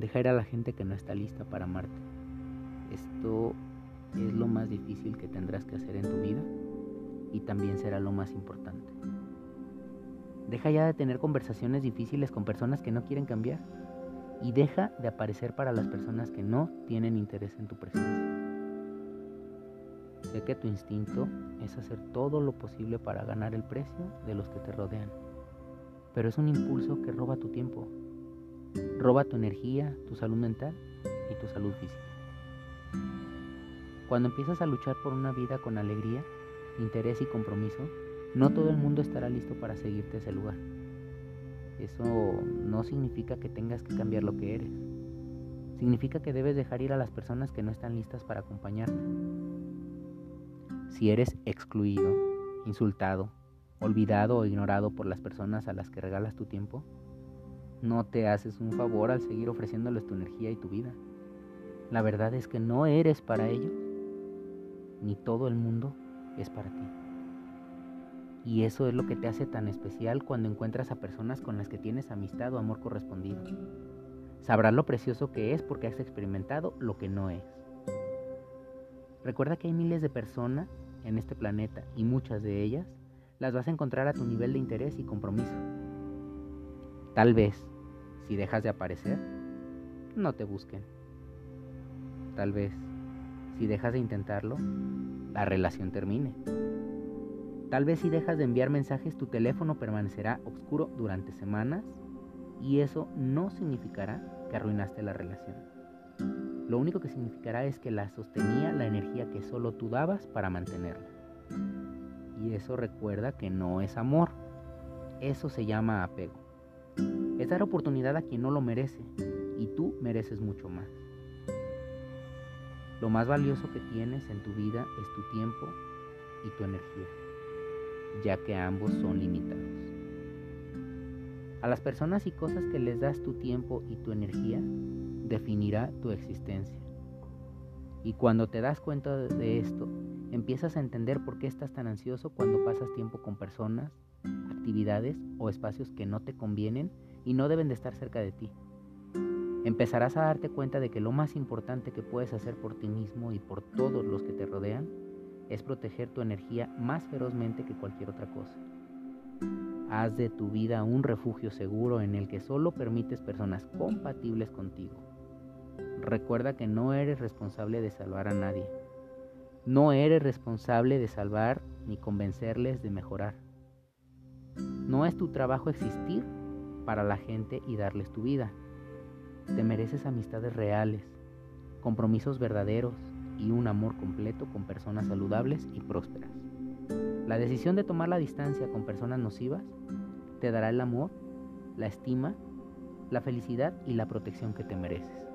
Deja ir a la gente que no está lista para amarte. Esto es lo más difícil que tendrás que hacer en tu vida y también será lo más importante. Deja ya de tener conversaciones difíciles con personas que no quieren cambiar y deja de aparecer para las personas que no tienen interés en tu presencia. Sé que tu instinto es hacer todo lo posible para ganar el precio de los que te rodean, pero es un impulso que roba tu tiempo, roba tu energía, tu salud mental y tu salud física. Cuando empiezas a luchar por una vida con alegría, interés y compromiso, no todo el mundo estará listo para seguirte a ese lugar. Eso no significa que tengas que cambiar lo que eres. Significa que debes dejar ir a las personas que no están listas para acompañarte. Si eres excluido, insultado, olvidado o ignorado por las personas a las que regalas tu tiempo, no te haces un favor al seguir ofreciéndoles tu energía y tu vida. La verdad es que no eres para ellos, ni todo el mundo es para ti. Y eso es lo que te hace tan especial cuando encuentras a personas con las que tienes amistad o amor correspondido. Sabrás lo precioso que es porque has experimentado lo que no es. Recuerda que hay miles de personas en este planeta y muchas de ellas las vas a encontrar a tu nivel de interés y compromiso. Tal vez, si dejas de aparecer, no te busquen. Tal vez, si dejas de intentarlo, la relación termine. Tal vez si dejas de enviar mensajes tu teléfono permanecerá oscuro durante semanas y eso no significará que arruinaste la relación. Lo único que significará es que la sostenía la energía que solo tú dabas para mantenerla. Y eso recuerda que no es amor. Eso se llama apego. Es dar oportunidad a quien no lo merece y tú mereces mucho más. Lo más valioso que tienes en tu vida es tu tiempo y tu energía ya que ambos son limitados. A las personas y cosas que les das tu tiempo y tu energía, definirá tu existencia. Y cuando te das cuenta de esto, empiezas a entender por qué estás tan ansioso cuando pasas tiempo con personas, actividades o espacios que no te convienen y no deben de estar cerca de ti. Empezarás a darte cuenta de que lo más importante que puedes hacer por ti mismo y por todos los que te rodean es proteger tu energía más ferozmente que cualquier otra cosa. Haz de tu vida un refugio seguro en el que solo permites personas compatibles contigo. Recuerda que no eres responsable de salvar a nadie. No eres responsable de salvar ni convencerles de mejorar. No es tu trabajo existir para la gente y darles tu vida. Te mereces amistades reales, compromisos verdaderos, y un amor completo con personas saludables y prósperas. La decisión de tomar la distancia con personas nocivas te dará el amor, la estima, la felicidad y la protección que te mereces.